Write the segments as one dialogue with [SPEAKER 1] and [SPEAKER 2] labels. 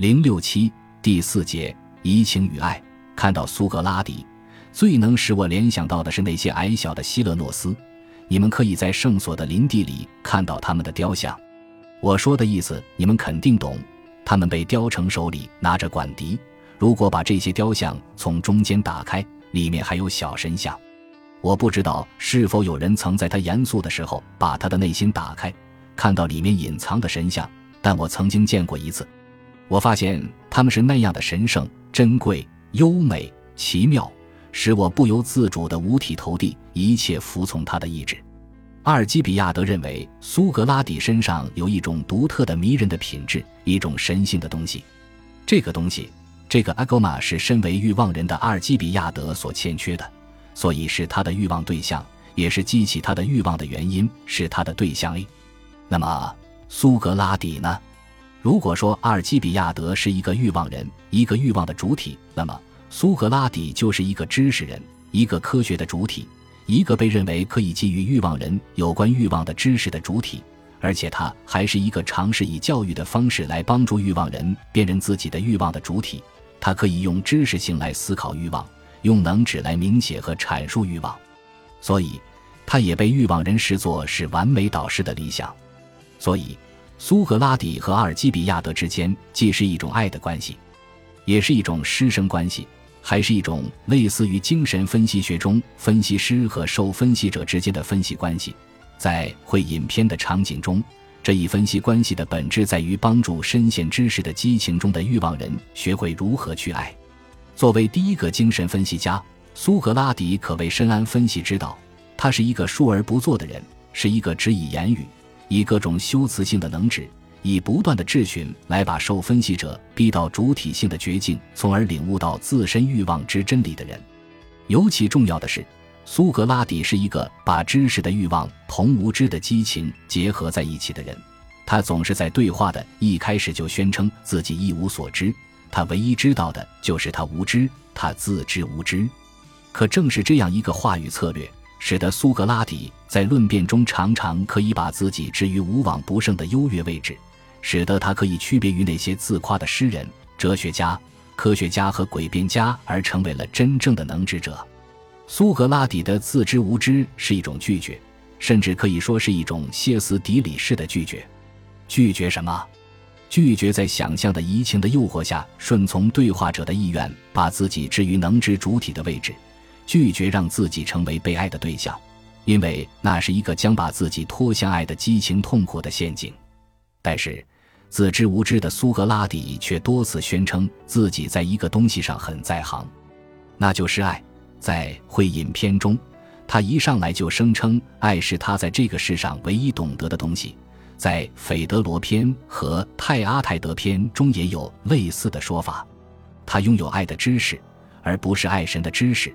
[SPEAKER 1] 零六七第四节移情与爱。看到苏格拉底，最能使我联想到的是那些矮小的希勒诺斯。你们可以在圣所的林地里看到他们的雕像。我说的意思，你们肯定懂。他们被雕成手里拿着管笛。如果把这些雕像从中间打开，里面还有小神像。我不知道是否有人曾在他严肃的时候把他的内心打开，看到里面隐藏的神像。但我曾经见过一次。我发现他们是那样的神圣、珍贵、优美、奇妙，使我不由自主的五体投地，一切服从他的意志。阿尔基比亚德认为苏格拉底身上有一种独特的迷人的品质，一种神性的东西。这个东西，这个阿格玛是身为欲望人的阿尔基比亚德所欠缺的，所以是他的欲望对象，也是激起他的欲望的原因，是他的对象 A。那么苏格拉底呢？如果说阿尔基比亚德是一个欲望人，一个欲望的主体，那么苏格拉底就是一个知识人，一个科学的主体。一个被认为可以给予欲望人有关欲望的知识的主体，而且他还是一个尝试以教育的方式来帮助欲望人辨认自己的欲望的主体。他可以用知识性来思考欲望，用能指来明写和阐述欲望，所以他也被欲望人视作是完美导师的理想。所以，苏格拉底和阿尔基比亚德之间既是一种爱的关系，也是一种师生关系。还是一种类似于精神分析学中分析师和受分析者之间的分析关系。在会影片的场景中，这一分析关系的本质在于帮助深陷知识的激情中的欲望人学会如何去爱。作为第一个精神分析家，苏格拉底可谓深谙分析之道。他是一个述而不作的人，是一个只以言语、以各种修辞性的能指。以不断的质询来把受分析者逼到主体性的绝境，从而领悟到自身欲望之真理的人。尤其重要的是，苏格拉底是一个把知识的欲望同无知的激情结合在一起的人。他总是在对话的一开始就宣称自己一无所知，他唯一知道的就是他无知，他自知无知。可正是这样一个话语策略。使得苏格拉底在论辩中常常可以把自己置于无往不胜的优越位置，使得他可以区别于那些自夸的诗人、哲学家、科学家和诡辩家，而成为了真正的能知者。苏格拉底的自知无知是一种拒绝，甚至可以说是一种歇斯底里式的拒绝。拒绝什么？拒绝在想象的移情的诱惑下顺从对话者的意愿，把自己置于能知主体的位置。拒绝让自己成为被爱的对象，因为那是一个将把自己拖向爱的激情痛苦的陷阱。但是，自知无知的苏格拉底却多次宣称自己在一个东西上很在行，那就是爱。在会影片中，他一上来就声称爱是他在这个世上唯一懂得的东西。在斐德罗篇和泰阿泰德篇中也有类似的说法。他拥有爱的知识，而不是爱神的知识。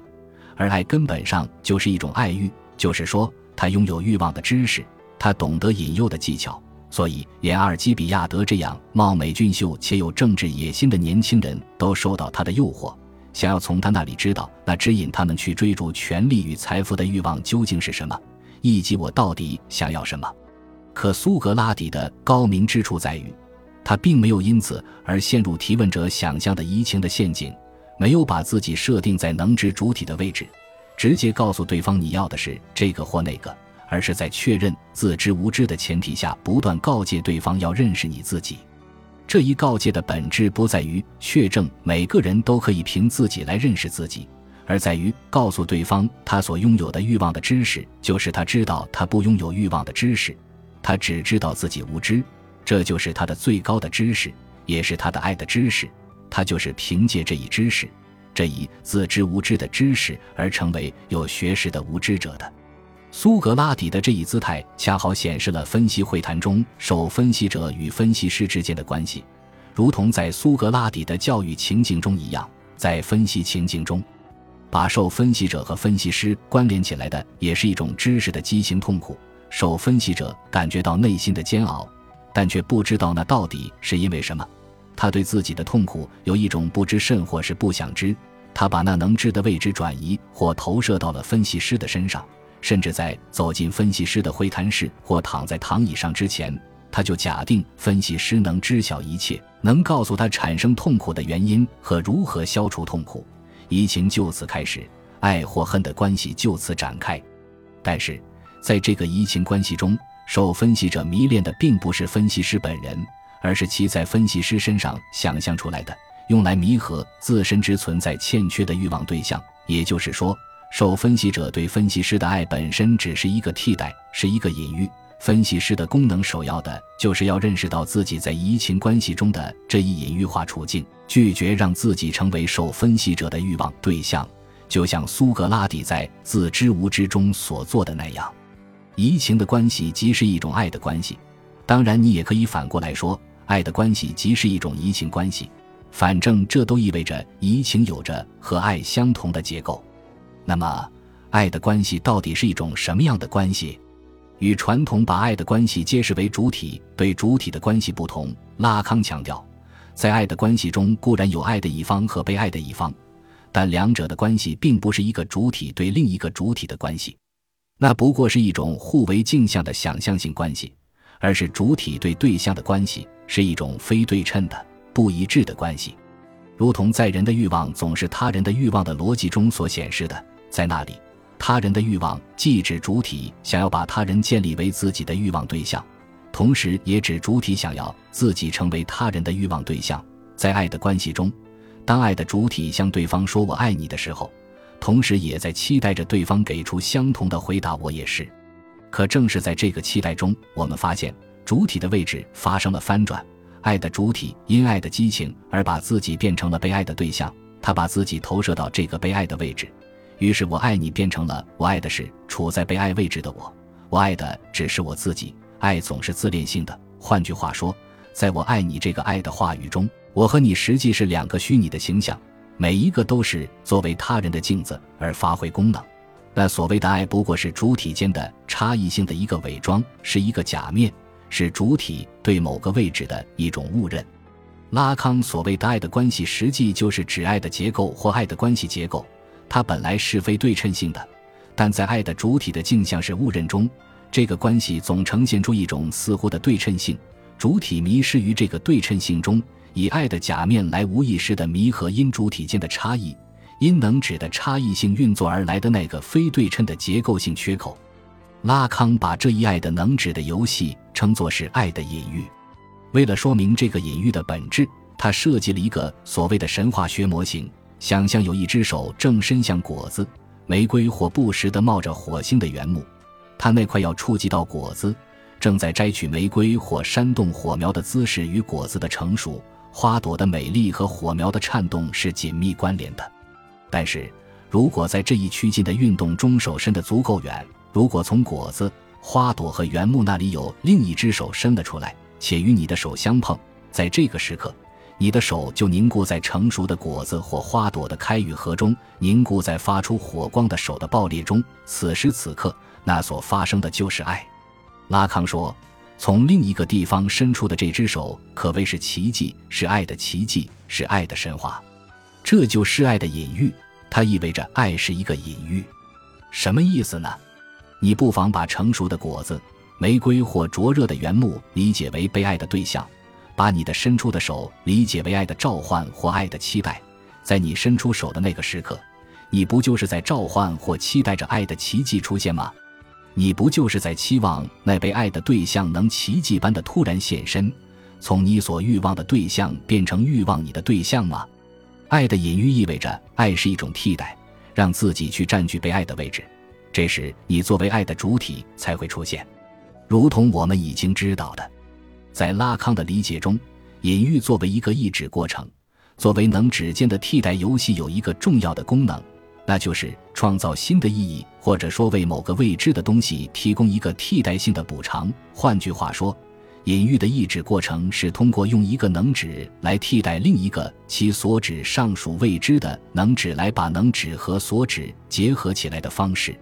[SPEAKER 1] 而爱根本上就是一种爱欲，就是说，他拥有欲望的知识，他懂得引诱的技巧，所以连阿尔基比亚德这样貌美俊秀且有政治野心的年轻人都受到他的诱惑，想要从他那里知道那指引他们去追逐权力与财富的欲望究竟是什么，以及我到底想要什么。可苏格拉底的高明之处在于，他并没有因此而陷入提问者想象的移情的陷阱。没有把自己设定在能知主体的位置，直接告诉对方你要的是这个或那个，而是在确认自知无知的前提下，不断告诫对方要认识你自己。这一告诫的本质不在于确证每个人都可以凭自己来认识自己，而在于告诉对方他所拥有的欲望的知识，就是他知道他不拥有欲望的知识，他只知道自己无知，这就是他的最高的知识，也是他的爱的知识。他就是凭借这一知识，这一自知无知的知识而成为有学识的无知者的。苏格拉底的这一姿态，恰好显示了分析会谈中受分析者与分析师之间的关系，如同在苏格拉底的教育情境中一样，在分析情境中，把受分析者和分析师关联起来的，也是一种知识的畸形痛苦。受分析者感觉到内心的煎熬，但却不知道那到底是因为什么。他对自己的痛苦有一种不知甚或是不想知，他把那能知的位置转移或投射到了分析师的身上，甚至在走进分析师的会谈室或躺在躺椅上之前，他就假定分析师能知晓一切，能告诉他产生痛苦的原因和如何消除痛苦。移情就此开始，爱或恨的关系就此展开。但是，在这个移情关系中，受分析者迷恋的并不是分析师本人，而是其在分析师身上想象出来的、用来弥合自身之存在欠缺的欲望对象。也就是说，受分析者对分析师的爱本身只是一个替代，是一个隐喻。分析师的功能首要的就是要认识到自己在移情关系中的这一隐喻化处境，拒绝让自己成为受分析者的欲望对象，就像苏格拉底在《自知无知》中所做的那样。移情的关系即是一种爱的关系，当然你也可以反过来说，爱的关系即是一种移情关系。反正这都意味着移情有着和爱相同的结构。那么，爱的关系到底是一种什么样的关系？与传统把爱的关系揭示为主体对主体的关系不同，拉康强调，在爱的关系中固然有爱的一方和被爱的一方，但两者的关系并不是一个主体对另一个主体的关系，那不过是一种互为镜像的想象性关系，而是主体对对象的关系是一种非对称的不一致的关系，如同在人的欲望总是他人的欲望的逻辑中所显示的，在那里。他人的欲望既指主体想要把他人建立为自己的欲望对象，同时也指主体想要自己成为他人的欲望对象。在爱的关系中，当爱的主体向对方说“我爱你”的时候，同时也在期待着对方给出相同的回答“我也是”。可正是在这个期待中，我们发现主体的位置发生了翻转。爱的主体因爱的激情而把自己变成了被爱的对象，他把自己投射到这个被爱的位置。于是我爱你变成了我爱的是处在被爱位置的我，我爱的只是我自己。爱总是自恋性的，换句话说，在我爱你这个爱的话语中，我和你实际是两个虚拟的形象，每一个都是作为他人的镜子而发挥功能。那所谓的爱不过是主体间的差异性的一个伪装，是一个假面，是主体对某个位置的一种误认。拉康所谓的爱的关系，实际就是指爱的结构或爱的关系结构。它本来是非对称性的，但在爱的主体的镜像是误认中，这个关系总呈现出一种似乎的对称性。主体迷失于这个对称性中，以爱的假面来无意识的弥合因主体间的差异、因能指的差异性运作而来的那个非对称的结构性缺口。拉康把这一爱的能指的游戏称作是爱的隐喻。为了说明这个隐喻的本质，他设计了一个所谓的神话学模型。想象有一只手正伸向果子、玫瑰或不时地冒着火星的原木，它那块要触及到果子、正在摘取玫瑰或煽动火苗的姿势与果子的成熟、花朵的美丽和火苗的颤动是紧密关联的。但是，如果在这一趋近的运动中手伸得足够远，如果从果子、花朵和原木那里有另一只手伸了出来，且与你的手相碰，在这个时刻。你的手就凝固在成熟的果子或花朵的开与合中，凝固在发出火光的手的爆裂中。此时此刻，那所发生的就是爱。拉康说，从另一个地方伸出的这只手可谓是奇迹，是爱的奇迹，是爱的神话。这就是爱的隐喻，它意味着爱是一个隐喻。什么意思呢？你不妨把成熟的果子、玫瑰或灼热的原木理解为被爱的对象。把你的伸出的手理解为爱的召唤或爱的期待，在你伸出手的那个时刻，你不就是在召唤或期待着爱的奇迹出现吗？你不就是在期望那被爱的对象能奇迹般的突然现身，从你所欲望的对象变成欲望你的对象吗？爱的隐喻意味着爱是一种替代，让自己去占据被爱的位置，这时你作为爱的主体才会出现，如同我们已经知道的。在拉康的理解中，隐喻作为一个意指过程，作为能指间的替代游戏，有一个重要的功能，那就是创造新的意义，或者说为某个未知的东西提供一个替代性的补偿。换句话说，隐喻的意指过程是通过用一个能指来替代另一个其所指上属未知的能指，来把能指和所指结合起来的方式。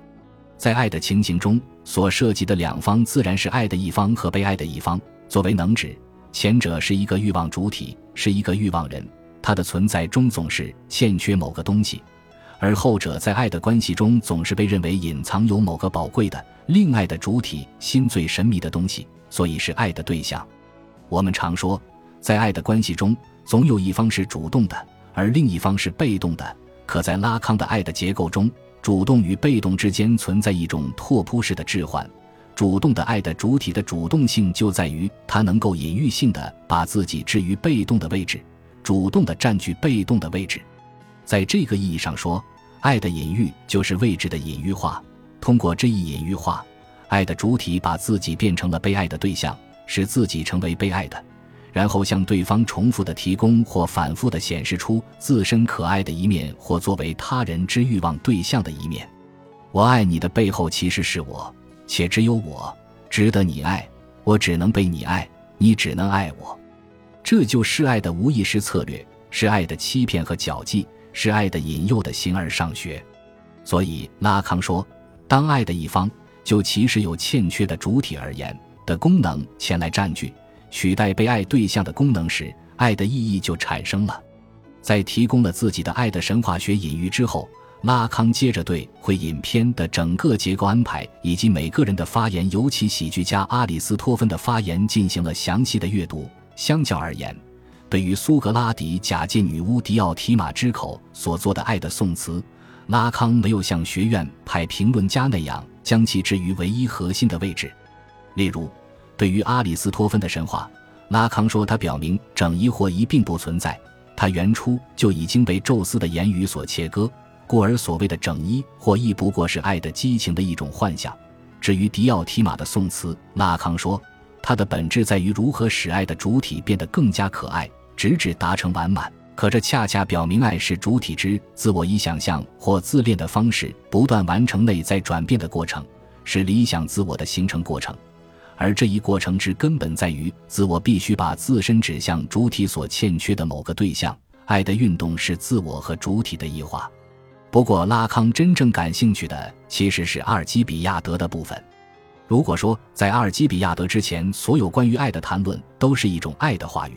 [SPEAKER 1] 在爱的情形中，所涉及的两方自然是爱的一方和被爱的一方。作为能指，前者是一个欲望主体，是一个欲望人，他的存在中总是欠缺某个东西；而后者在爱的关系中总是被认为隐藏有某个宝贵的、另爱的主体心最神秘的东西，所以是爱的对象。我们常说，在爱的关系中，总有一方是主动的，而另一方是被动的。可在拉康的爱的结构中，主动与被动之间存在一种拓扑式的置换。主动的爱的主体的主动性就在于它能够隐喻性的把自己置于被动的位置，主动的占据被动的位置。在这个意义上说，爱的隐喻就是位置的隐喻化。通过这一隐喻化，爱的主体把自己变成了被爱的对象，使自己成为被爱的，然后向对方重复的提供或反复的显示出自身可爱的一面，或作为他人之欲望对象的一面。我爱你的背后其实是我。且只有我值得你爱，我只能被你爱，你只能爱我，这就是爱的无意识策略，是爱的欺骗和狡计，是爱的引诱的形而上学。所以拉康说，当爱的一方就其实有欠缺的主体而言的功能前来占据、取代被爱对象的功能时，爱的意义就产生了。在提供了自己的爱的神话学隐喻之后。拉康接着对会影片的整个结构安排以及每个人的发言，尤其喜剧家阿里斯托芬的发言进行了详细的阅读。相较而言，对于苏格拉底假借女巫迪奥提玛之口所做的爱的颂词，拉康没有像学院派评论家那样将其置于唯一核心的位置。例如，对于阿里斯托芬的神话，拉康说他表明整一或一并不存在，他原初就已经被宙斯的言语所切割。故而，所谓的整一或一不过是爱的激情的一种幻象。至于迪奥提马的宋词，拉康说，它的本质在于如何使爱的主体变得更加可爱，直至达成完满。可这恰恰表明，爱是主体之自我以想象或自恋的方式不断完成内在转变的过程，是理想自我的形成过程。而这一过程之根本在于，自我必须把自身指向主体所欠缺的某个对象。爱的运动是自我和主体的异化。不过，拉康真正感兴趣的其实是阿尔基比亚德的部分。如果说在阿尔基比亚德之前，所有关于爱的谈论都是一种爱的话语，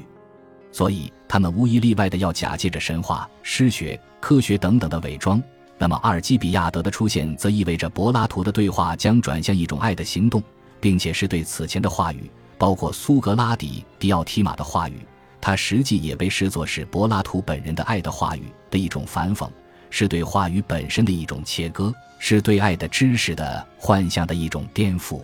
[SPEAKER 1] 所以他们无一例外的要假借着神话、诗学、科学等等的伪装，那么阿尔基比亚德的出现则意味着柏拉图的对话将转向一种爱的行动，并且是对此前的话语，包括苏格拉底、迪奥提马的话语，他实际也被视作是柏拉图本人的爱的话语的一种反讽。是对话语本身的一种切割，是对爱的知识的幻象的一种颠覆。